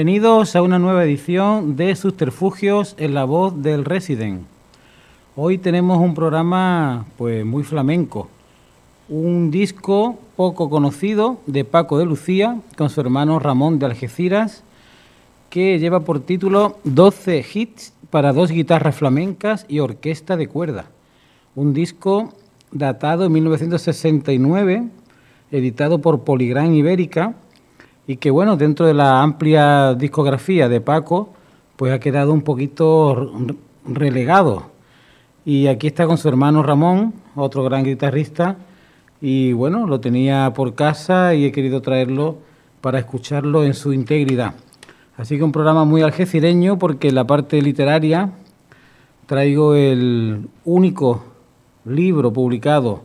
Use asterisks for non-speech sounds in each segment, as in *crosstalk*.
Bienvenidos a una nueva edición de Subterfugios en la voz del Resident. Hoy tenemos un programa pues muy flamenco, un disco poco conocido de Paco de Lucía con su hermano Ramón de Algeciras que lleva por título 12 hits para dos guitarras flamencas y orquesta de cuerda. Un disco datado en 1969, editado por Poligran Ibérica y que bueno, dentro de la amplia discografía de Paco, pues ha quedado un poquito relegado. Y aquí está con su hermano Ramón, otro gran guitarrista, y bueno, lo tenía por casa y he querido traerlo para escucharlo en su integridad. Así que un programa muy algecireño porque la parte literaria traigo el único libro publicado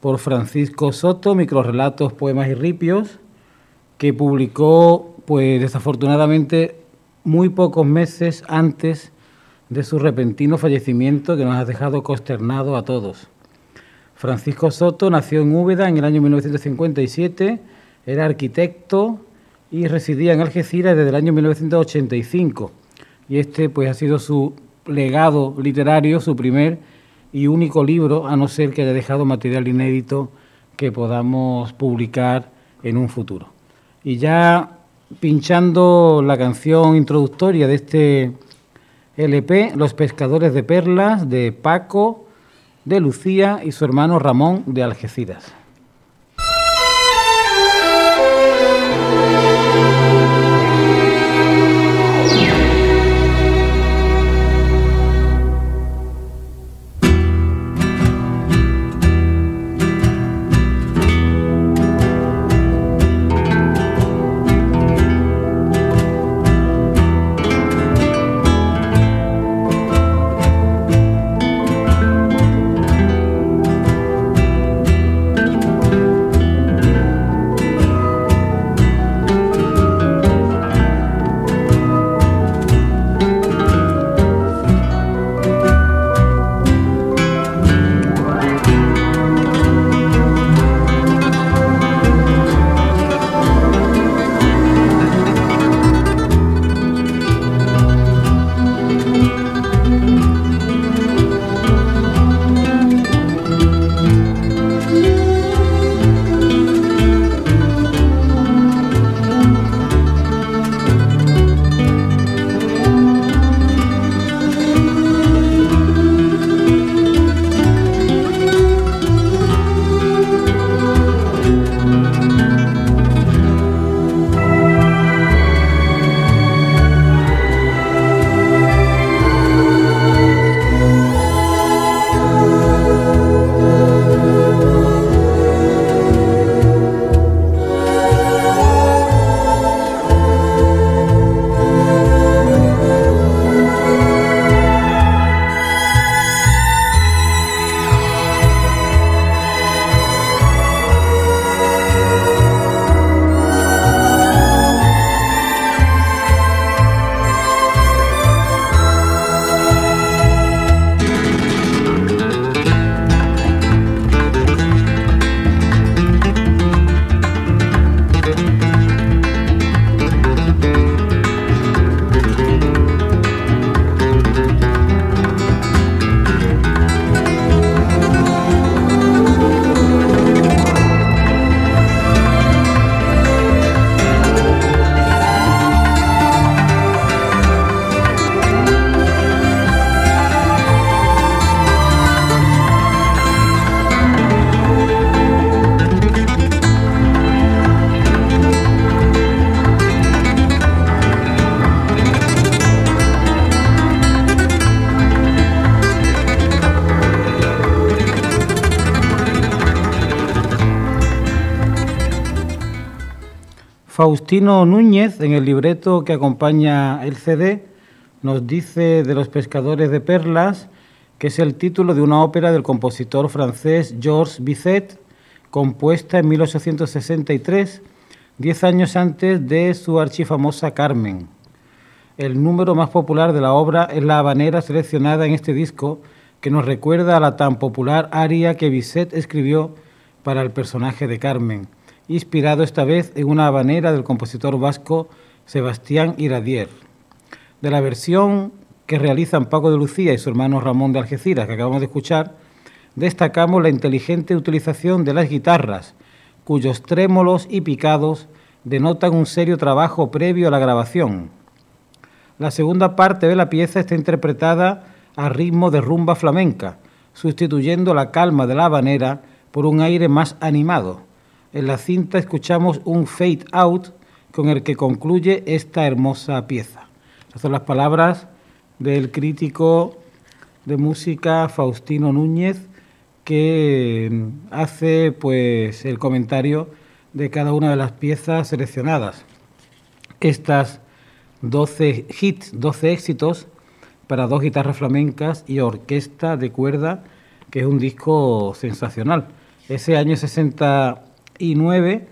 por Francisco Soto, Microrelatos, Poemas y Ripios, que publicó, pues desafortunadamente, muy pocos meses antes de su repentino fallecimiento que nos ha dejado consternados a todos. Francisco Soto nació en Úbeda en el año 1957, era arquitecto y residía en Algeciras desde el año 1985. Y este pues ha sido su legado literario, su primer y único libro, a no ser que haya dejado material inédito que podamos publicar en un futuro. Y ya pinchando la canción introductoria de este LP, Los pescadores de perlas, de Paco, de Lucía y su hermano Ramón de Algeciras. Faustino Núñez, en el libreto que acompaña el CD, nos dice de los pescadores de perlas, que es el título de una ópera del compositor francés Georges Bizet, compuesta en 1863, diez años antes de su archifamosa Carmen. El número más popular de la obra es la habanera seleccionada en este disco, que nos recuerda a la tan popular aria que Bizet escribió para el personaje de Carmen inspirado esta vez en una habanera del compositor vasco Sebastián Iradier. De la versión que realizan Paco de Lucía y su hermano Ramón de Algeciras, que acabamos de escuchar, destacamos la inteligente utilización de las guitarras, cuyos trémolos y picados denotan un serio trabajo previo a la grabación. La segunda parte de la pieza está interpretada a ritmo de rumba flamenca, sustituyendo la calma de la habanera por un aire más animado. En la cinta escuchamos un fade out con el que concluye esta hermosa pieza. Estas son las palabras del crítico de música Faustino Núñez que hace pues el comentario de cada una de las piezas seleccionadas. Estas 12 hits, 12 éxitos para dos guitarras flamencas y orquesta de cuerda, que es un disco sensacional. Ese año 69,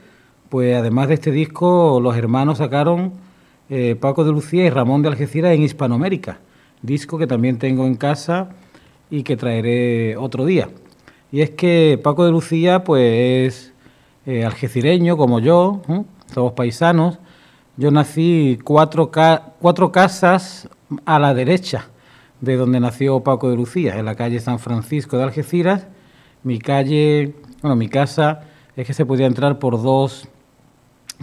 pues además de este disco, los hermanos sacaron eh, Paco de Lucía y Ramón de Algeciras en Hispanoamérica, disco que también tengo en casa y que traeré otro día. Y es que Paco de Lucía, pues es eh, algecireño como yo, somos paisanos. Yo nací cuatro, cuatro casas a la derecha de donde nació Paco de Lucía, en la calle San Francisco de Algeciras. Mi calle, bueno, mi casa es que se podía entrar por dos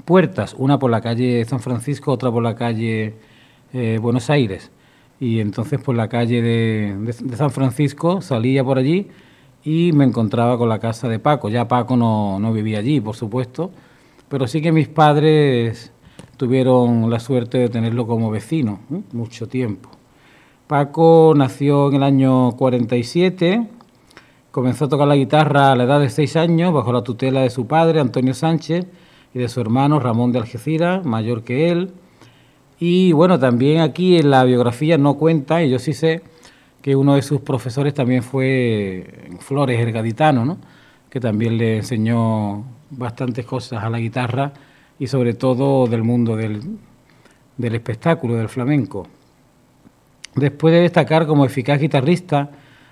puertas, una por la calle San Francisco, otra por la calle eh, Buenos Aires. Y entonces por la calle de San Francisco salía por allí y me encontraba con la casa de Paco. Ya Paco no, no vivía allí, por supuesto, pero sí que mis padres tuvieron la suerte de tenerlo como vecino mucho tiempo. Paco nació en el año 47, comenzó a tocar la guitarra a la edad de seis años bajo la tutela de su padre, Antonio Sánchez, y de su hermano Ramón de Algeciras, mayor que él. Y bueno, también aquí en la biografía no cuenta, y yo sí sé, que uno de sus profesores también fue Flores, el gaditano, ¿no? que también le enseñó bastantes cosas a la guitarra y sobre todo del mundo del, del espectáculo, del flamenco. Después de destacar como eficaz guitarrista,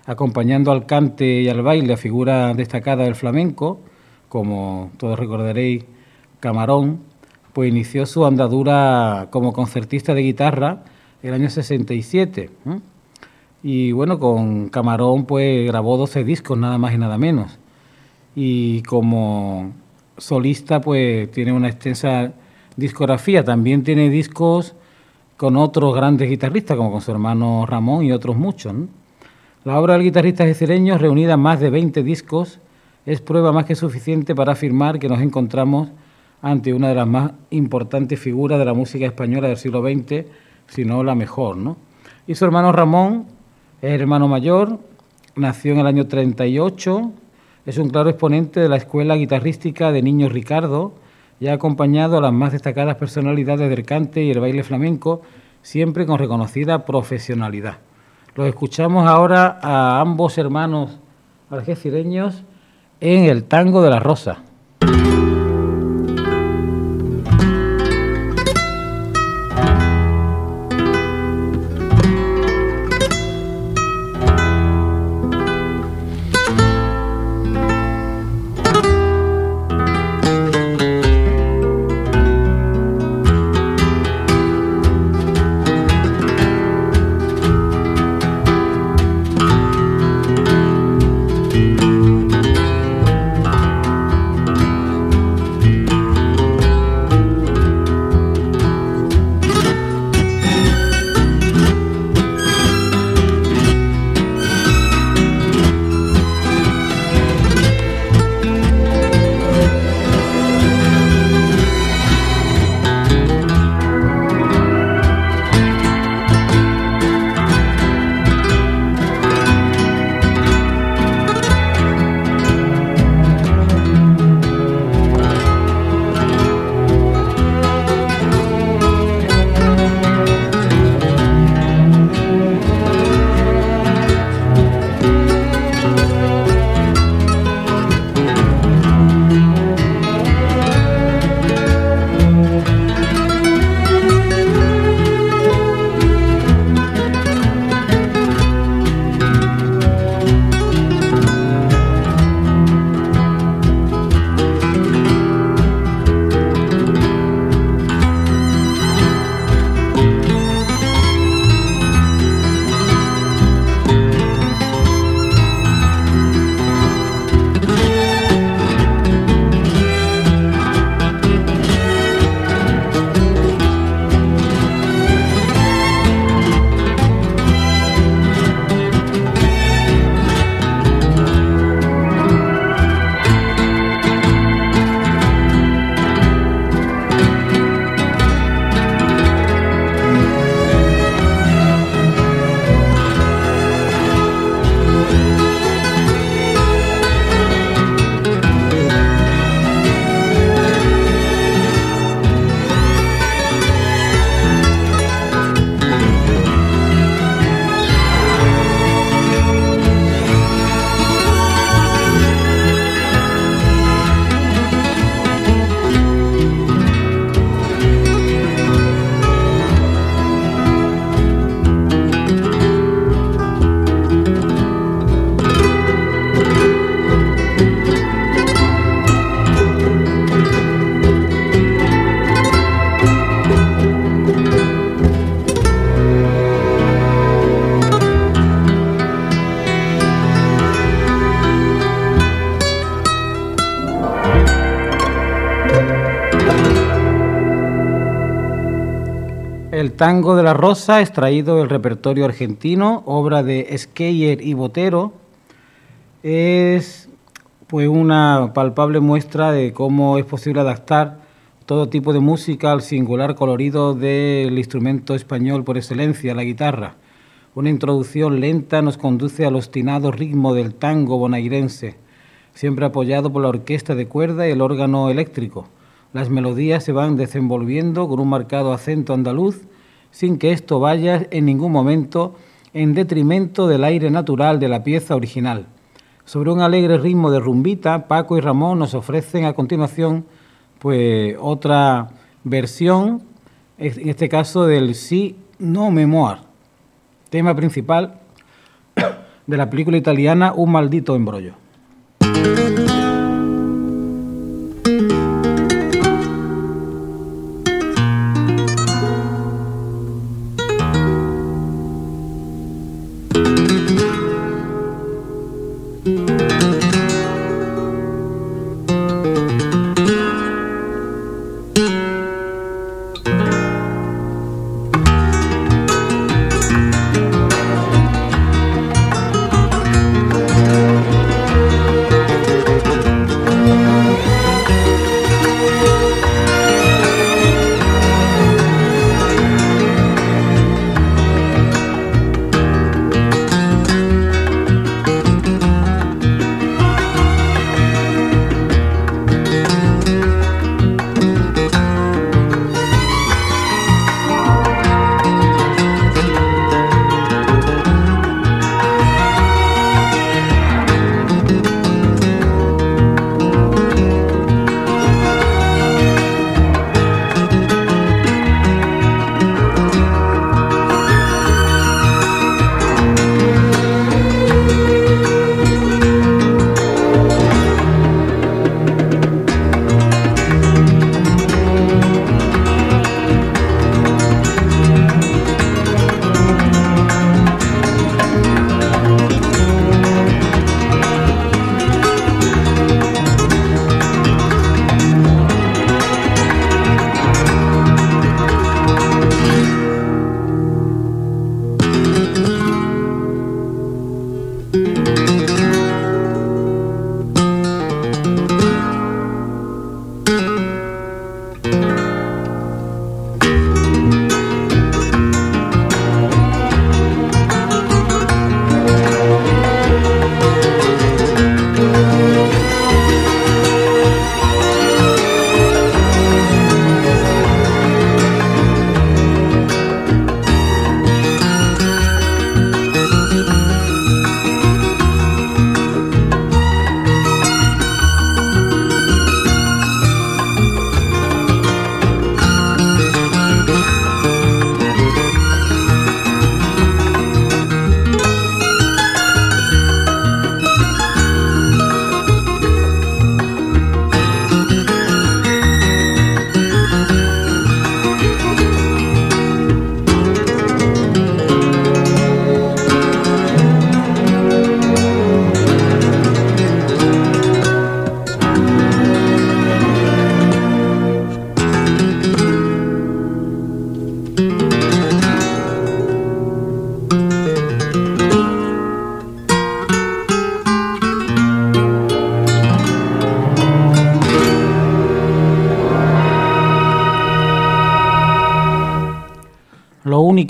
acompañando al cante y al baile a figura destacada del flamenco, como todos recordaréis, Camarón, pues inició su andadura como concertista de guitarra el año 67. Y bueno, con Camarón pues grabó 12 discos, nada más y nada menos. Y como solista pues tiene una extensa discografía, también tiene discos con otros grandes guitarristas, como con su hermano Ramón y otros muchos. La obra del guitarrista gecireño, reunida en más de 20 discos, es prueba más que suficiente para afirmar que nos encontramos ante una de las más importantes figuras de la música española del siglo XX, si no la mejor. ¿no? Y su hermano Ramón hermano mayor, nació en el año 38, es un claro exponente de la escuela guitarrística de Niño Ricardo y ha acompañado a las más destacadas personalidades del cante y el baile flamenco, siempre con reconocida profesionalidad. Los escuchamos ahora a ambos hermanos algecireños en el tango de la rosa. Tango de la rosa, extraído del repertorio argentino, obra de Skeyer y Botero, es pues una palpable muestra de cómo es posible adaptar todo tipo de música al singular colorido del instrumento español por excelencia, la guitarra. Una introducción lenta nos conduce al obstinado ritmo del tango bonairense, siempre apoyado por la orquesta de cuerda y el órgano eléctrico. Las melodías se van desenvolviendo con un marcado acento andaluz, sin que esto vaya en ningún momento en detrimento del aire natural de la pieza original. Sobre un alegre ritmo de rumbita, Paco y Ramón nos ofrecen a continuación pues otra versión, en este caso del Si no memoir, tema principal *coughs* de la película italiana Un maldito embrollo.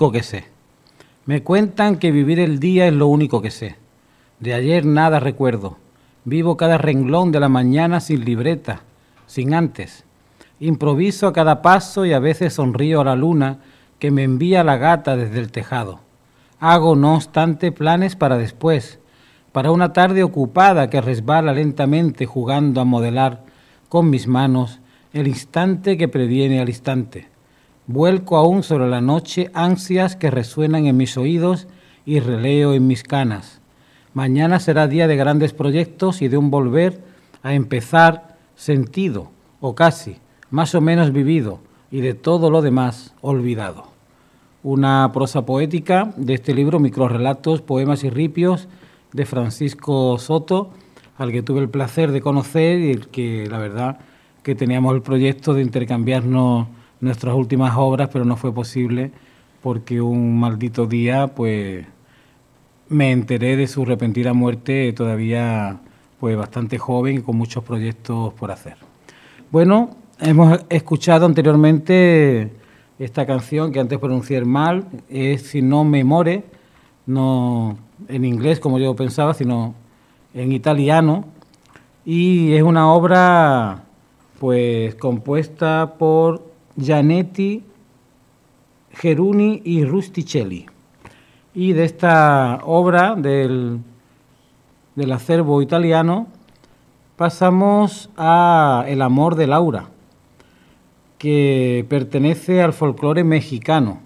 Que sé. Me cuentan que vivir el día es lo único que sé. De ayer nada recuerdo. Vivo cada renglón de la mañana sin libreta, sin antes. Improviso a cada paso y a veces sonrío a la luna que me envía la gata desde el tejado. Hago, no obstante, planes para después, para una tarde ocupada que resbala lentamente jugando a modelar con mis manos el instante que previene al instante. Vuelco aún sobre la noche ansias que resuenan en mis oídos y releo en mis canas. Mañana será día de grandes proyectos y de un volver a empezar sentido, o casi, más o menos vivido, y de todo lo demás olvidado. Una prosa poética de este libro, Microrelatos, Poemas y Ripios, de Francisco Soto, al que tuve el placer de conocer y el que la verdad que teníamos el proyecto de intercambiarnos nuestras últimas obras, pero no fue posible porque un maldito día, pues, me enteré de su repentina muerte todavía, pues, bastante joven y con muchos proyectos por hacer. Bueno, hemos escuchado anteriormente esta canción que antes pronuncié mal, es Si no me more, no en inglés como yo pensaba, sino en italiano, y es una obra pues compuesta por Gianetti, Geruni y Rusticelli. Y de esta obra del, del acervo italiano pasamos a El amor de Laura, que pertenece al folclore mexicano.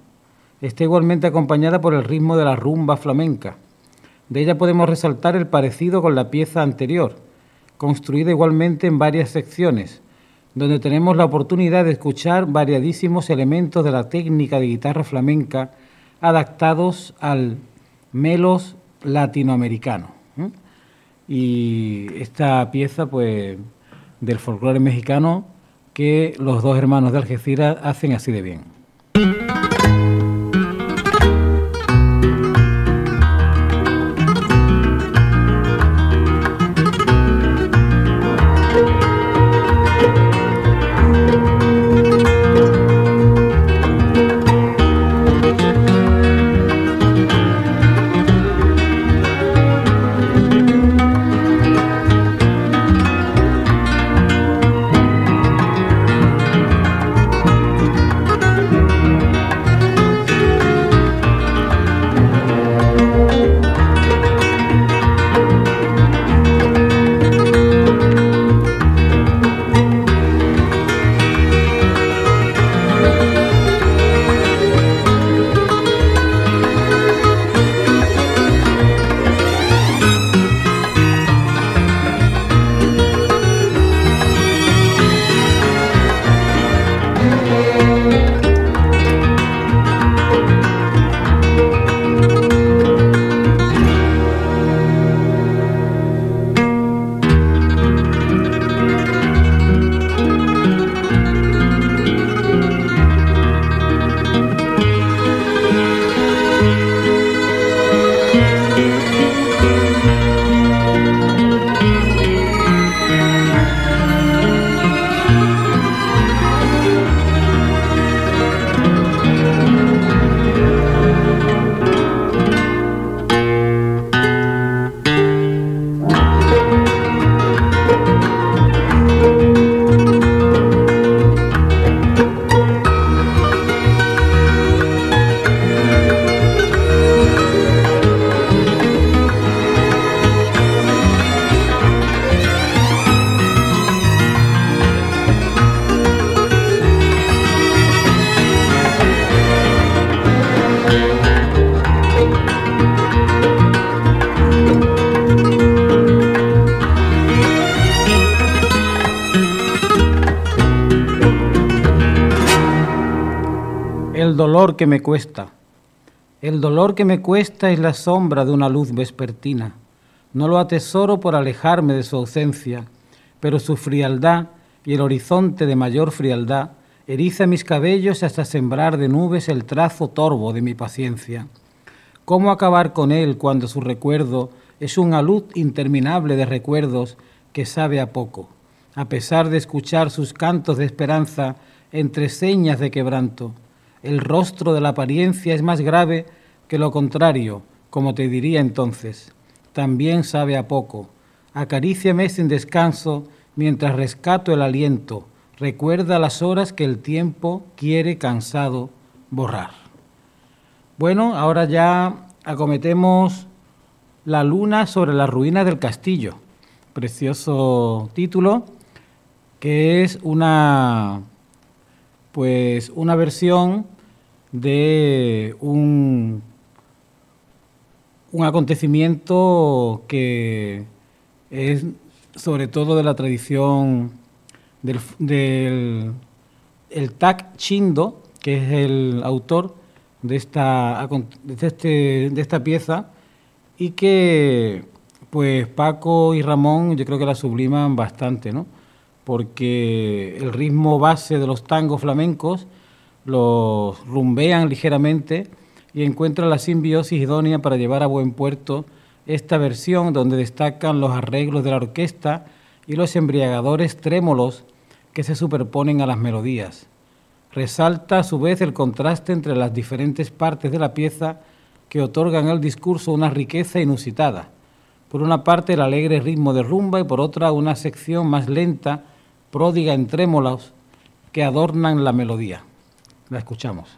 Está igualmente acompañada por el ritmo de la rumba flamenca. De ella podemos resaltar el parecido con la pieza anterior, construida igualmente en varias secciones, donde tenemos la oportunidad de escuchar variadísimos elementos de la técnica de guitarra flamenca adaptados al melos latinoamericano. Y esta pieza, pues, del folclore mexicano que los dos hermanos de Algeciras hacen así de bien. Me cuesta. El dolor que me cuesta es la sombra de una luz vespertina. No lo atesoro por alejarme de su ausencia, pero su frialdad y el horizonte de mayor frialdad eriza mis cabellos hasta sembrar de nubes el trazo torvo de mi paciencia. ¿Cómo acabar con él cuando su recuerdo es una luz interminable de recuerdos que sabe a poco, a pesar de escuchar sus cantos de esperanza entre señas de quebranto? El rostro de la apariencia es más grave que lo contrario, como te diría entonces. También sabe a poco. Acaríciame sin descanso mientras rescato el aliento. Recuerda las horas que el tiempo quiere cansado borrar. Bueno, ahora ya acometemos La luna sobre las ruinas del castillo. Precioso título que es una pues una versión de un, un acontecimiento que es sobre todo de la tradición del, del el Tak Chindo, que es el autor de esta, de, este, de esta pieza, y que pues Paco y Ramón yo creo que la subliman bastante, ¿no? porque el ritmo base de los tangos flamencos los rumbean ligeramente y encuentran la simbiosis idónea para llevar a buen puerto esta versión donde destacan los arreglos de la orquesta y los embriagadores trémolos que se superponen a las melodías. Resalta a su vez el contraste entre las diferentes partes de la pieza que otorgan al discurso una riqueza inusitada. Por una parte el alegre ritmo de rumba y por otra una sección más lenta, pródiga en trémolos, que adornan la melodía. La escuchamos.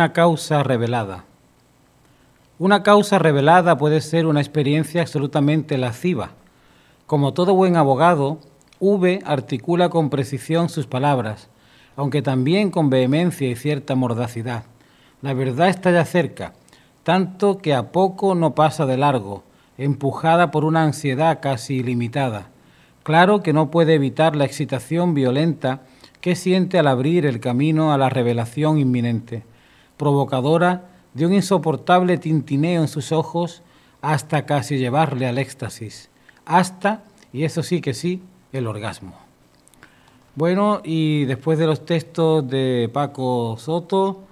Una causa revelada. Una causa revelada puede ser una experiencia absolutamente lasciva. Como todo buen abogado, V articula con precisión sus palabras, aunque también con vehemencia y cierta mordacidad. La verdad está ya cerca, tanto que a poco no pasa de largo, empujada por una ansiedad casi ilimitada. Claro que no puede evitar la excitación violenta que siente al abrir el camino a la revelación inminente provocadora de un insoportable tintineo en sus ojos hasta casi llevarle al éxtasis, hasta, y eso sí que sí, el orgasmo. Bueno, y después de los textos de Paco Soto,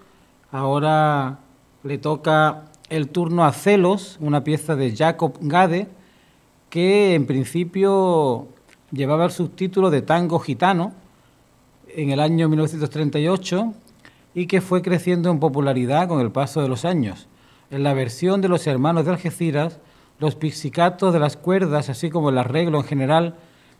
ahora le toca el turno a Celos, una pieza de Jacob Gade, que en principio llevaba el subtítulo de Tango Gitano en el año 1938 y que fue creciendo en popularidad con el paso de los años. En la versión de los hermanos de Algeciras, los pixicatos de las cuerdas, así como el arreglo en general,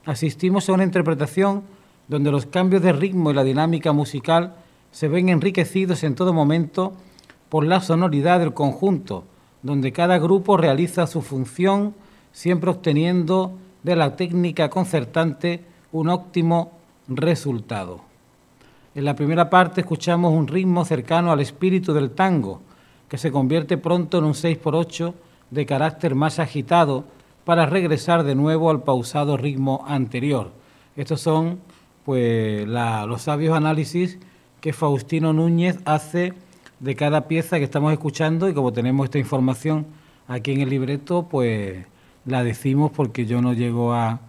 asistimos a una interpretación donde los cambios de ritmo y la dinámica musical se ven enriquecidos en todo momento por la sonoridad del conjunto, donde cada grupo realiza su función, siempre obteniendo de la técnica concertante un óptimo resultado. En la primera parte escuchamos un ritmo cercano al espíritu del tango, que se convierte pronto en un 6x8 de carácter más agitado para regresar de nuevo al pausado ritmo anterior. Estos son pues los sabios análisis que Faustino Núñez hace de cada pieza que estamos escuchando y como tenemos esta información aquí en el libreto, pues la decimos porque yo no llego a,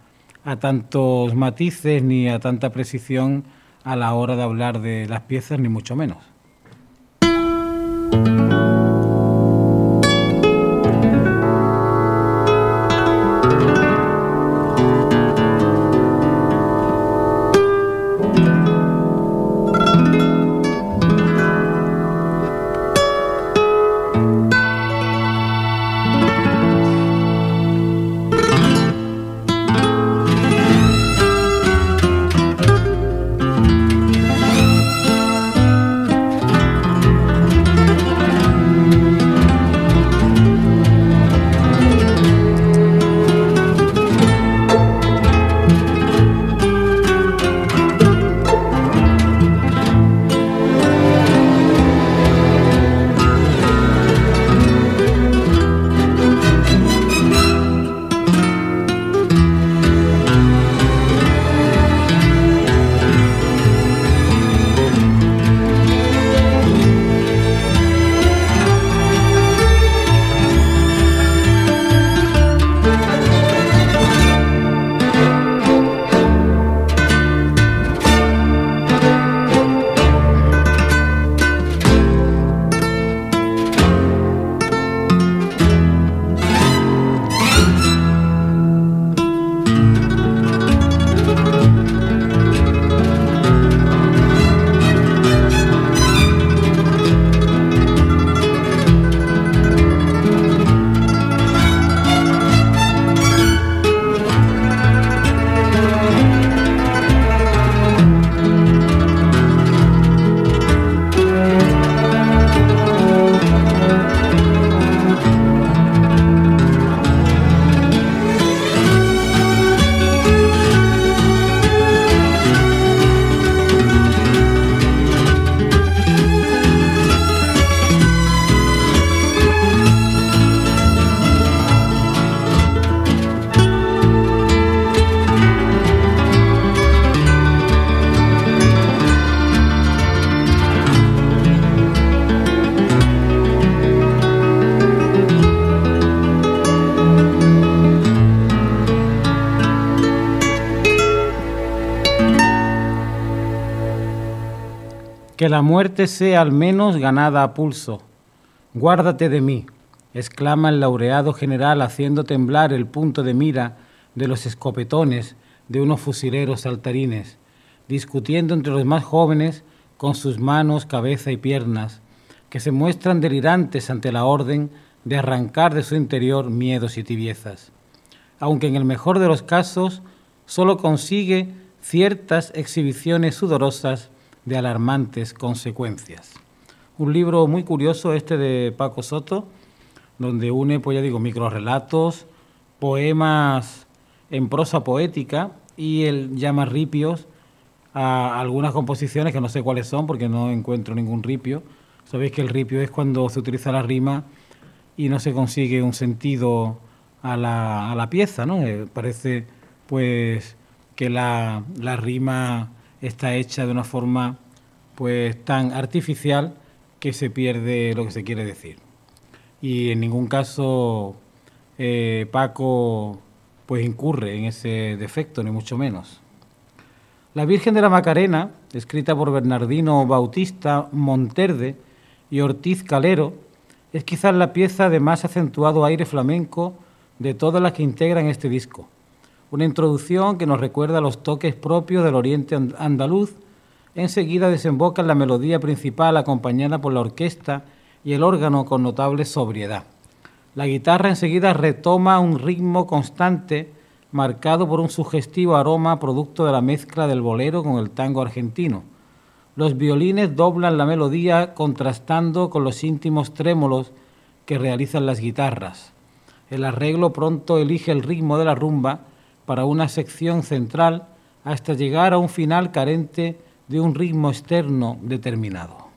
a tantos matices ni a tanta precisión a la hora de hablar de las piezas, ni mucho menos. Que la muerte sea al menos ganada a pulso. Guárdate de mí, exclama el laureado general haciendo temblar el punto de mira de los escopetones de unos fusileros saltarines, discutiendo entre los más jóvenes con sus manos, cabeza y piernas, que se muestran delirantes ante la orden de arrancar de su interior miedos y tibiezas, aunque en el mejor de los casos solo consigue ciertas exhibiciones sudorosas de alarmantes consecuencias. Un libro muy curioso este de Paco Soto, donde une, pues ya digo, microrelatos, poemas en prosa poética y él llama ripios a algunas composiciones que no sé cuáles son porque no encuentro ningún ripio. Sabéis que el ripio es cuando se utiliza la rima y no se consigue un sentido a la, a la pieza, ¿no? Eh, parece pues que la, la rima está hecha de una forma pues tan artificial que se pierde lo que se quiere decir. Y en ningún caso eh, Paco pues incurre en ese defecto, ni mucho menos. La Virgen de la Macarena, escrita por Bernardino Bautista Monterde y Ortiz Calero, es quizás la pieza de más acentuado aire flamenco de todas las que integran este disco una introducción que nos recuerda los toques propios del oriente andaluz. Enseguida desemboca en la melodía principal acompañada por la orquesta y el órgano con notable sobriedad. La guitarra enseguida retoma un ritmo constante marcado por un sugestivo aroma producto de la mezcla del bolero con el tango argentino. Los violines doblan la melodía contrastando con los íntimos trémolos que realizan las guitarras. El arreglo pronto elige el ritmo de la rumba para una sección central hasta llegar a un final carente de un ritmo externo determinado.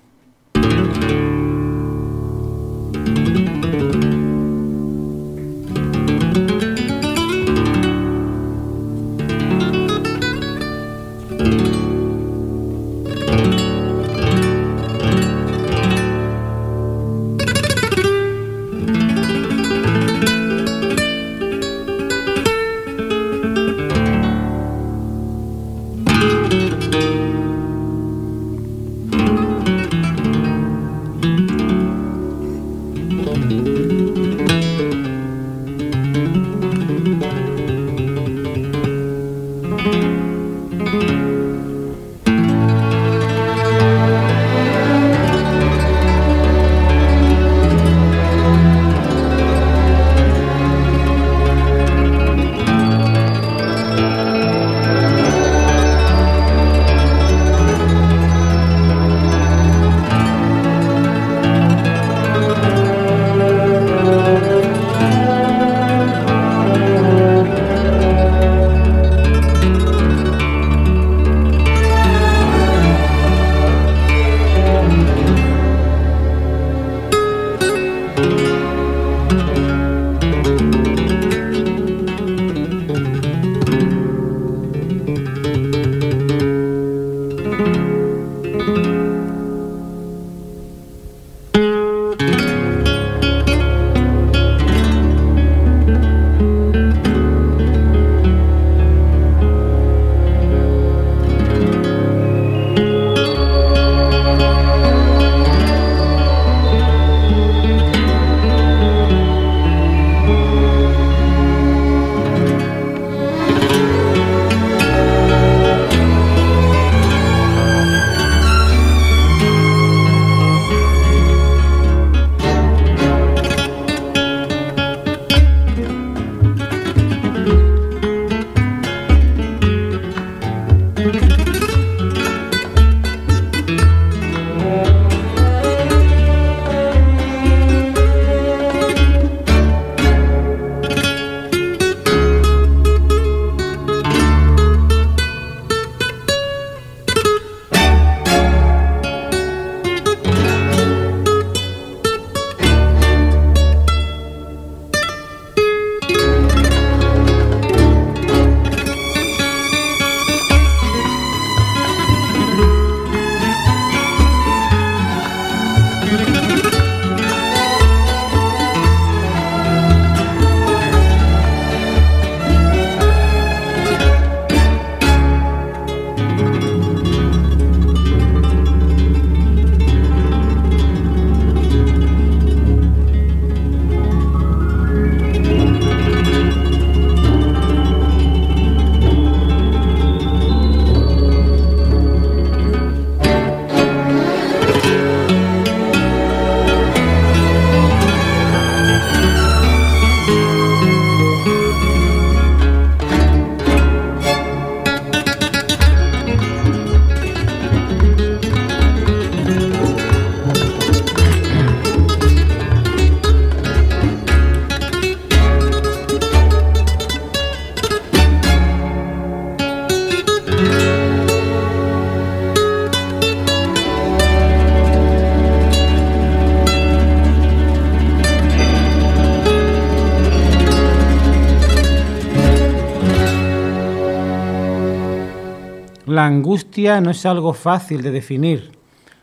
La angustia no es algo fácil de definir,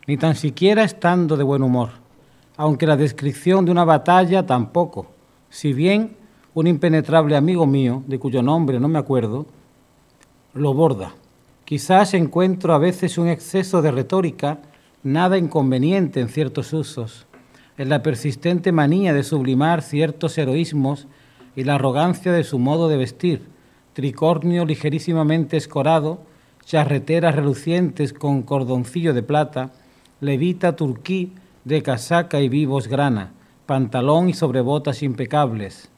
ni tan siquiera estando de buen humor, aunque la descripción de una batalla tampoco, si bien un impenetrable amigo mío, de cuyo nombre no me acuerdo, lo borda. Quizás encuentro a veces un exceso de retórica, nada inconveniente en ciertos usos, en la persistente manía de sublimar ciertos heroísmos y la arrogancia de su modo de vestir, tricornio ligerísimamente escorado, charreteras relucientes con cordoncillo de plata, levita turquí de casaca y vivos grana, pantalón y sobrebotas impecables,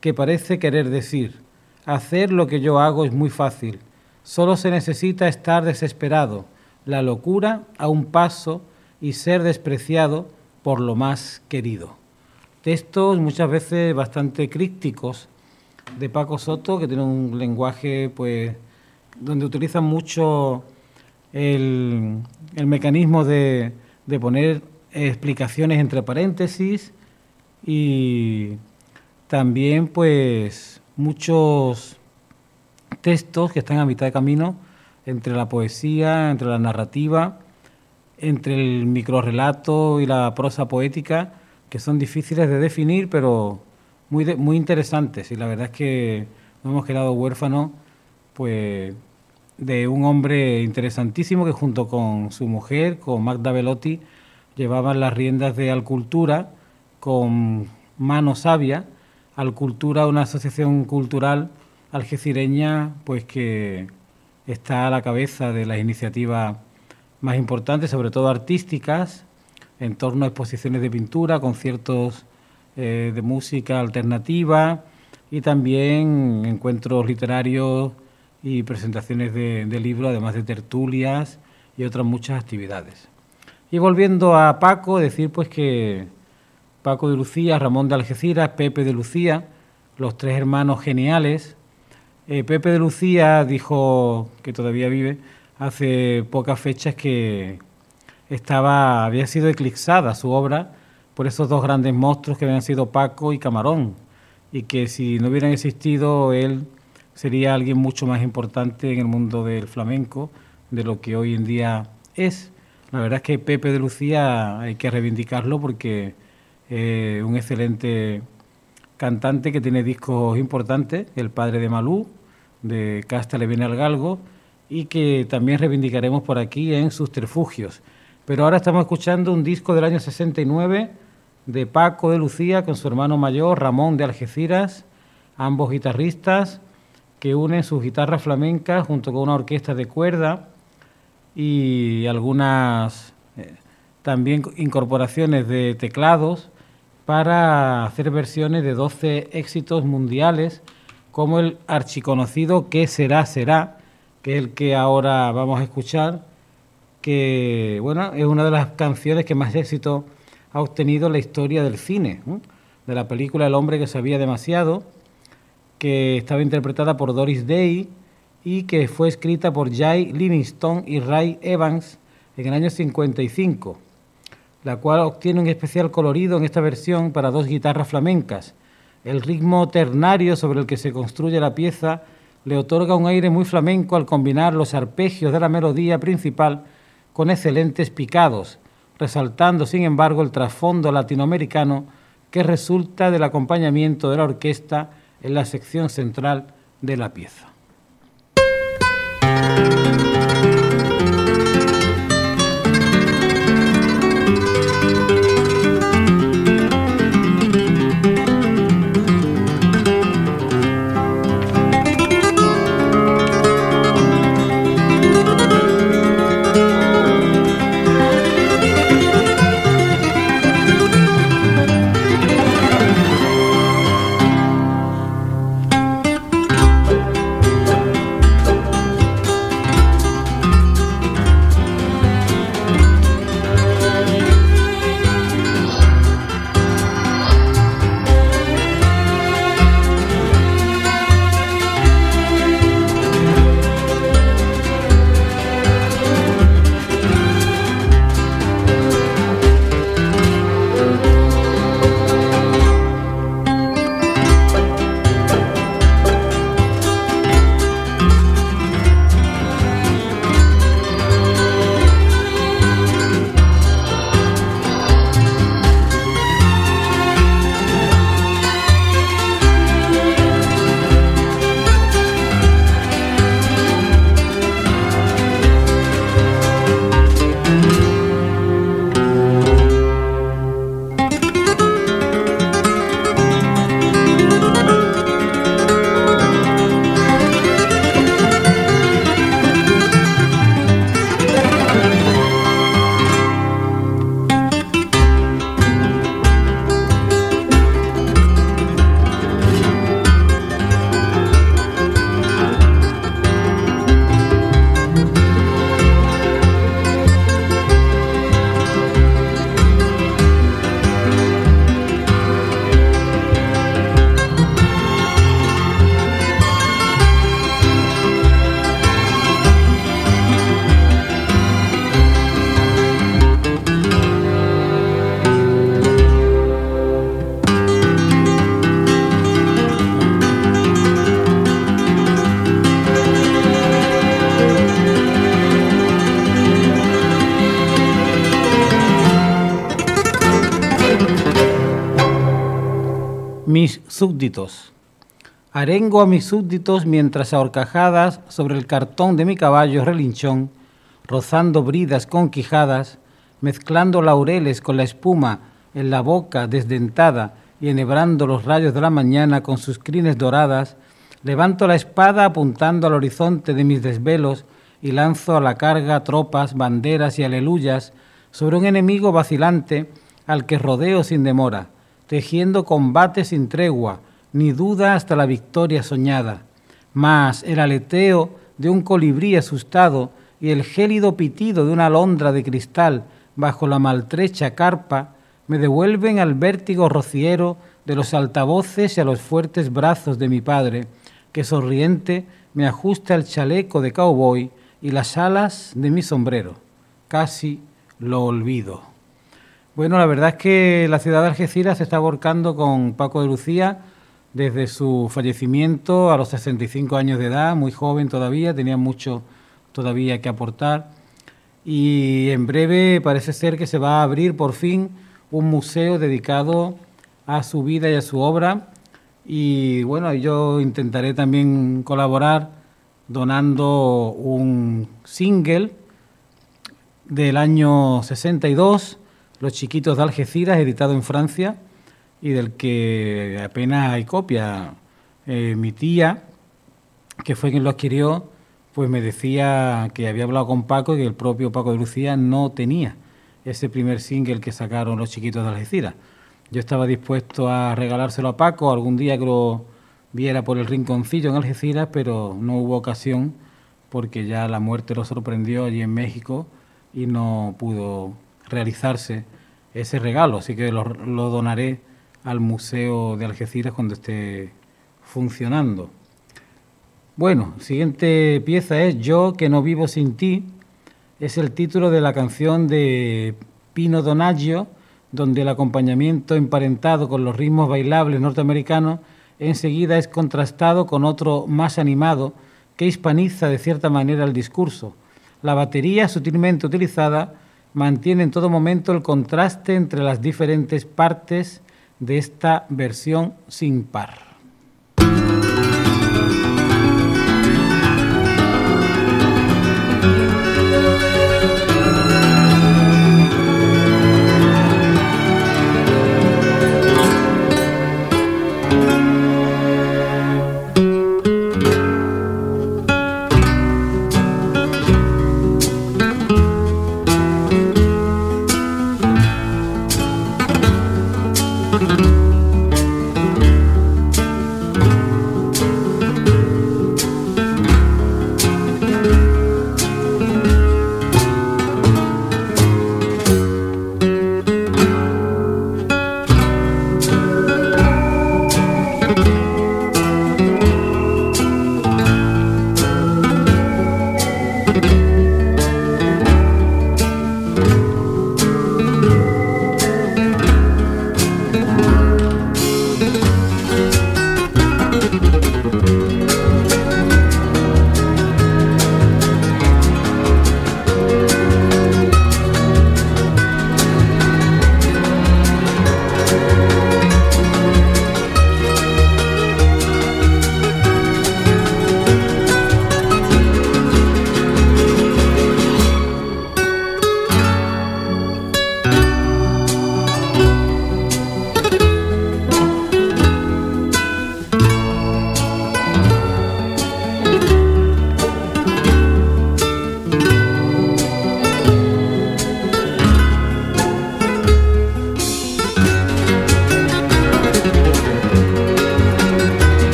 que parece querer decir, hacer lo que yo hago es muy fácil, solo se necesita estar desesperado, la locura a un paso y ser despreciado por lo más querido. Textos muchas veces bastante crípticos de Paco Soto, que tiene un lenguaje pues donde utiliza mucho el, mecanismo de, de poner explicaciones entre paréntesis y también pues muchos textos que están a mitad de camino entre la poesía, entre la narrativa, entre el microrelato y la prosa poética, que son difíciles de definir, pero muy, muy interesantes. Y la verdad es que nos hemos quedado huérfanos pues, de un hombre interesantísimo que junto con su mujer, con Magda Velotti, llevaban las riendas de Alcultura con mano sabia. Alcultura, una asociación cultural algecireña, pues que está a la cabeza de las iniciativas más importantes, sobre todo artísticas, en torno a exposiciones de pintura, conciertos eh, de música alternativa y también encuentros literarios y presentaciones de, de libros, además de tertulias y otras muchas actividades. Y volviendo a Paco, decir pues que Paco de Lucía, Ramón de Algeciras, Pepe de Lucía, los tres hermanos geniales. Eh, Pepe de Lucía dijo que todavía vive hace pocas fechas que estaba, había sido eclipsada su obra por esos dos grandes monstruos que habían sido Paco y Camarón, y que si no hubieran existido él sería alguien mucho más importante en el mundo del flamenco de lo que hoy en día es. La verdad es que Pepe de Lucía hay que reivindicarlo porque es un excelente cantante que tiene discos importantes, el padre de Malú, de Casta le viene al galgo, y que también reivindicaremos por aquí en sus terfugios. Pero ahora estamos escuchando un disco del año 69 de Paco de Lucía con su hermano mayor Ramón de Algeciras, ambos guitarristas que unen sus guitarras flamencas junto con una orquesta de cuerda y algunas eh, también incorporaciones de teclados para hacer versiones de 12 éxitos mundiales como el archiconocido ¿Qué será, será? que es el que ahora vamos a escuchar, que bueno, es una de las canciones que más éxito ha obtenido en la historia del cine, de la película El hombre que sabía demasiado, que estaba interpretada por Doris Day y que fue escrita por Jay Livingston y Ray Evans en el año 55, la cual obtiene un especial colorido en esta versión para dos guitarras flamencas. El ritmo ternario sobre el que se construye la pieza le otorga un aire muy flamenco al combinar los arpegios de la melodía principal con excelentes picados, resaltando sin embargo el trasfondo latinoamericano que resulta del acompañamiento de la orquesta en la sección central de la pieza. Súbditos. Arengo a mis súbditos mientras ahorcajadas sobre el cartón de mi caballo relinchón, rozando bridas con quijadas, mezclando laureles con la espuma en la boca desdentada y enhebrando los rayos de la mañana con sus crines doradas, levanto la espada apuntando al horizonte de mis desvelos y lanzo a la carga tropas, banderas y aleluyas sobre un enemigo vacilante al que rodeo sin demora, tejiendo combate sin tregua, ni duda hasta la victoria soñada. Mas el aleteo de un colibrí asustado y el gélido pitido de una alondra de cristal bajo la maltrecha carpa me devuelven al vértigo rociero de los altavoces y a los fuertes brazos de mi padre, que sonriente me ajusta el chaleco de cowboy y las alas de mi sombrero. Casi lo olvido. Bueno, la verdad es que la ciudad de Algeciras se está volcando con Paco de Lucía desde su fallecimiento a los 65 años de edad, muy joven todavía, tenía mucho todavía que aportar. Y en breve parece ser que se va a abrir por fin un museo dedicado a su vida y a su obra. Y bueno, yo intentaré también colaborar donando un single del año 62, Los Chiquitos de Algeciras, editado en Francia, y del que apenas hay copia. Eh, mi tía, que fue quien lo adquirió, pues me decía que había hablado con Paco y que el propio Paco de Lucía no tenía ese primer single que sacaron los chiquitos de Algeciras. Yo estaba dispuesto a regalárselo a Paco algún día que lo viera por el rinconcillo en Algeciras, pero no hubo ocasión porque ya la muerte lo sorprendió allí en México y no pudo realizarse ese regalo, así que lo, donaré al Museo de Algeciras cuando esté funcionando. Bueno, siguiente pieza es Yo que no vivo sin ti, es el título de la canción de Pino Donaggio, donde el acompañamiento emparentado con los ritmos bailables norteamericanos enseguida es contrastado con otro más animado que hispaniza de cierta manera el discurso. La batería sutilmente utilizada mantiene en todo momento el contraste entre las diferentes partes de esta versión sin par.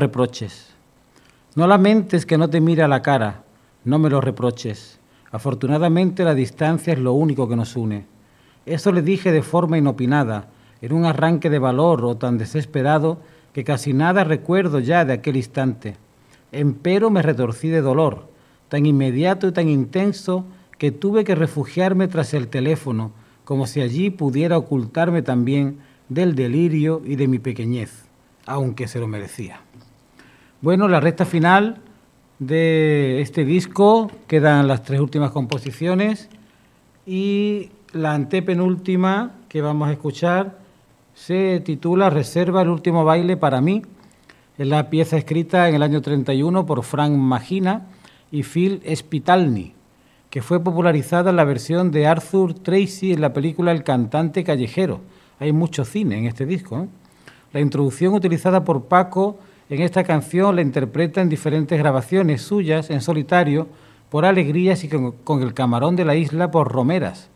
Reproches. No lamentes que no te mire a la cara, no me lo reproches. Afortunadamente la distancia es lo único que nos une. Eso le dije de forma inopinada, en un arranque de valor o tan desesperado que casi nada recuerdo ya de aquel instante. Empero me retorcí de dolor, tan inmediato y tan intenso que tuve que refugiarme tras el teléfono, como si allí pudiera ocultarme también del delirio y de mi pequeñez, aunque se lo merecía. Bueno, la recta final de este disco quedan las tres últimas composiciones y la antepenúltima que vamos a escuchar se titula Reserva el último baile para mí. Es la pieza escrita en el año 31 por Frank Magina y Phil Spitalny, que fue popularizada en la versión de Arthur Tracy en la película El cantante callejero. Hay mucho cine en este disco. ¿eh? La introducción utilizada por Paco en esta canción la interpreta en diferentes grabaciones suyas en solitario por Alegrías y con, el camarón de la isla por Romeras.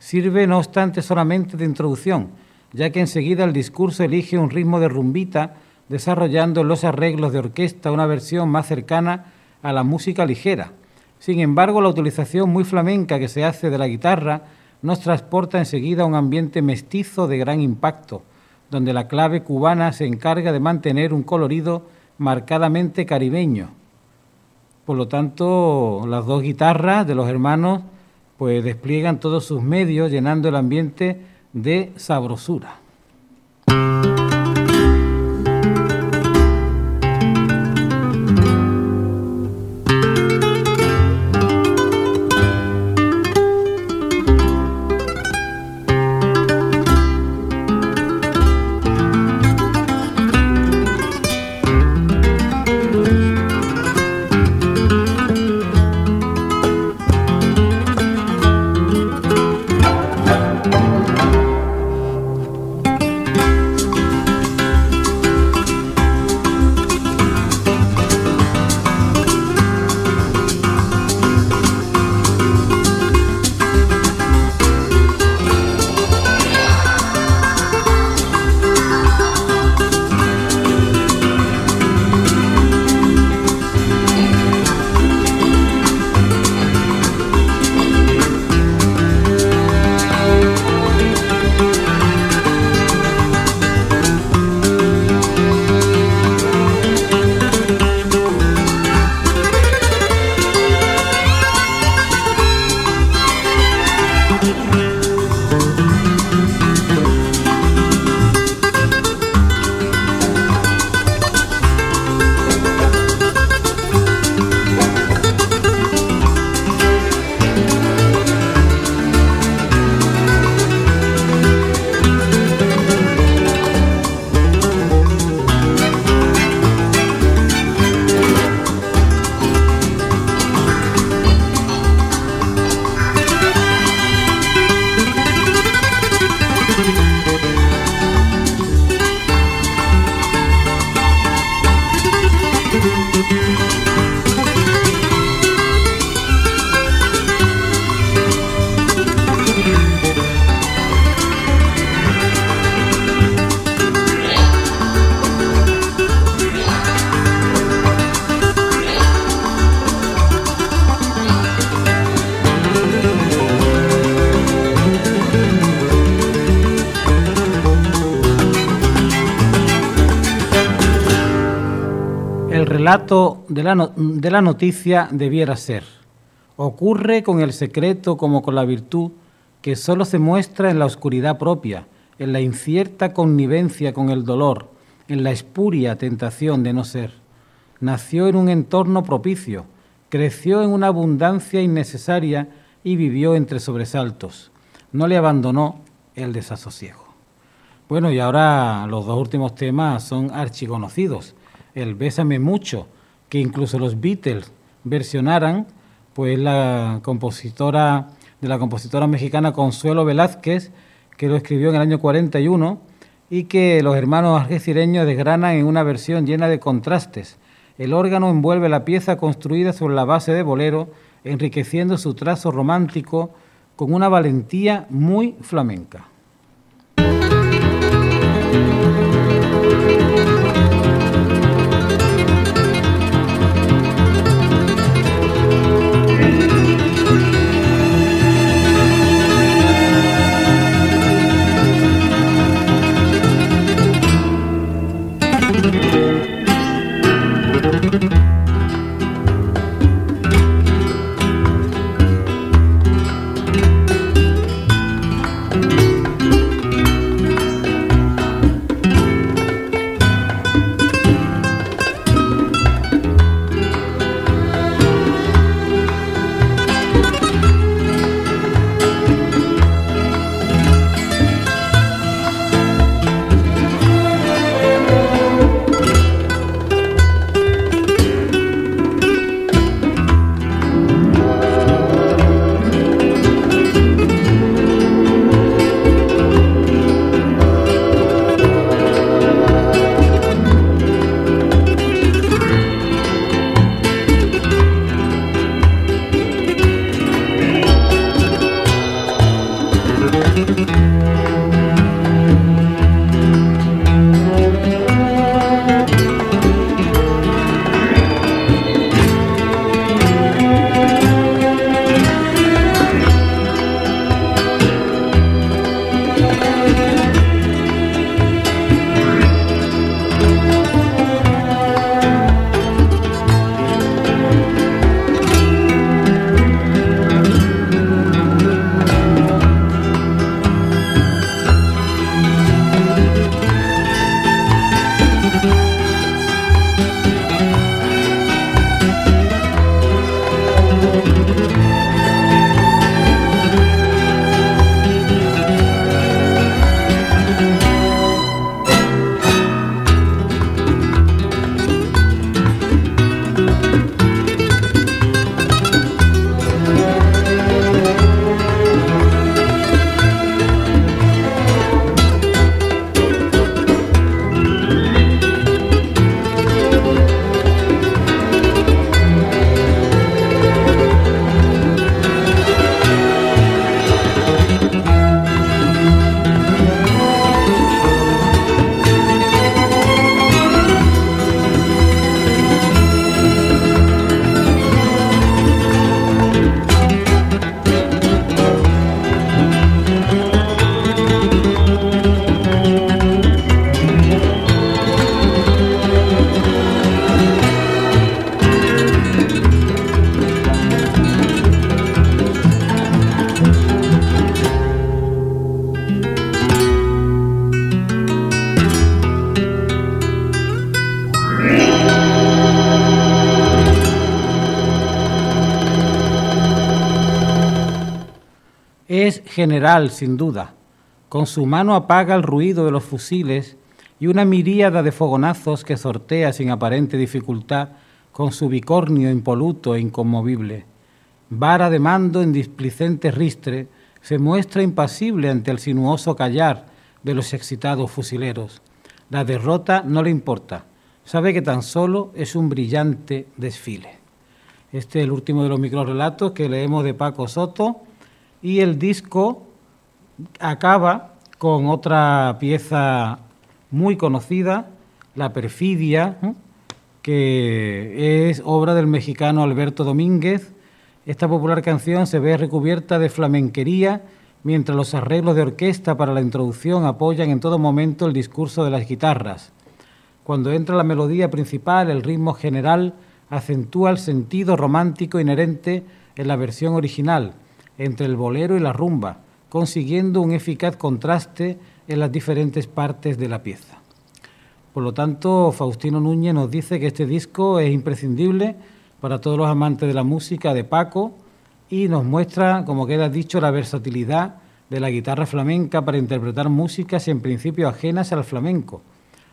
Sirve, no obstante, solamente de introducción ya que enseguida el discurso elige un ritmo de rumbita, desarrollando en los arreglos de orquesta una versión más cercana a la música ligera. Sin embargo, la utilización muy flamenca que se hace de la guitarra nos transporta enseguida a un ambiente mestizo de gran impacto, donde la clave cubana se encarga de mantener un colorido marcadamente caribeño. Por lo tanto, las dos guitarras de los hermanos pues despliegan todos sus medios llenando el ambiente de sabrosura. La, noticia debiera ser. Ocurre con el secreto como con la virtud que sólo se muestra en la oscuridad propia, en la incierta connivencia con el dolor, en la espuria tentación de no ser. Nació en un entorno propicio, creció en una abundancia innecesaria y vivió entre sobresaltos. No le abandonó el desasosiego. Bueno, y ahora los dos últimos temas son archiconocidos el Bésame mucho, que incluso los Beatles versionaran, pues la compositora de la compositora mexicana Consuelo Velázquez, que lo escribió en el año 41 y que los hermanos algecireños desgranan en una versión llena de contrastes. El órgano envuelve la pieza construida sobre la base de bolero, enriqueciendo su trazo romántico con una valentía muy flamenca. General, sin duda. Con su mano apaga el ruido de los fusiles y una miríada de fogonazos que sortea sin aparente dificultad con su bicornio impoluto e inconmovible. Vara de mando en displicente ristre, se muestra impasible ante el sinuoso callar de los excitados fusileros. La derrota no le importa, sabe que tan solo es un brillante desfile. Este es el último de los microrelatos que leemos de Paco Soto y el disco acaba con otra pieza muy conocida, La perfidia, que es obra del mexicano Alberto Domínguez. Esta popular canción se ve recubierta de flamenquería, mientras los arreglos de orquesta para la introducción apoyan en todo momento el discurso de las guitarras. Cuando entra la melodía principal, el ritmo general acentúa el sentido romántico inherente en la versión original, entre el bolero y la rumba, consiguiendo un eficaz contraste en las diferentes partes de la pieza. Por lo tanto, Faustino Núñez nos dice que este disco es imprescindible para todos los amantes de la música de Paco y nos muestra, como queda dicho, la versatilidad de la guitarra flamenca para interpretar músicas en principio ajenas al flamenco,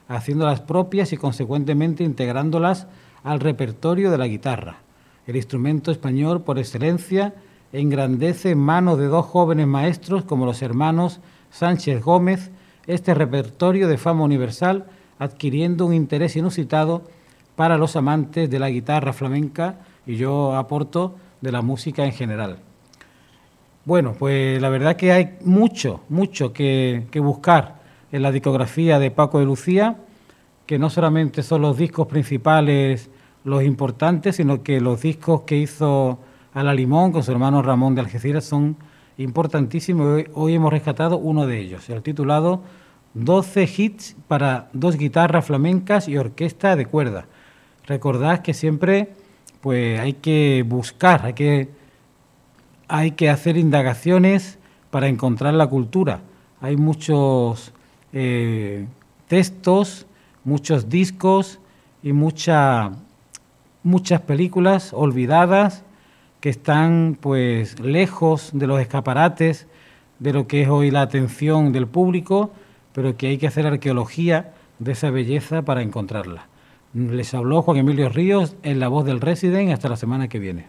haciéndolas propias y consecuentemente integrándolas al repertorio de la guitarra, el instrumento español por excelencia engrandece en manos de dos jóvenes maestros como los hermanos Sánchez Gómez este repertorio de fama universal, adquiriendo un interés inusitado para los amantes de la guitarra flamenca y yo aporto de la música en general. Bueno, pues la verdad que hay mucho, mucho que, que buscar en la discografía de Paco de Lucía, que no solamente son los discos principales los importantes, sino que los discos que hizo a la Limón con su hermano Ramón de Algeciras son importantísimos. Hoy, hemos rescatado uno de ellos, el titulado 12 hits para dos guitarras flamencas y orquesta de cuerda. Recordad que siempre pues hay que buscar, hay que, hay que hacer indagaciones para encontrar la cultura. Hay muchos eh, textos, muchos discos y mucha, muchas películas olvidadas que están pues lejos de los escaparates de lo que es hoy la atención del público, pero que hay que hacer arqueología de esa belleza para encontrarla. Les habló Juan Emilio Ríos en La Voz del Resident hasta la semana que viene.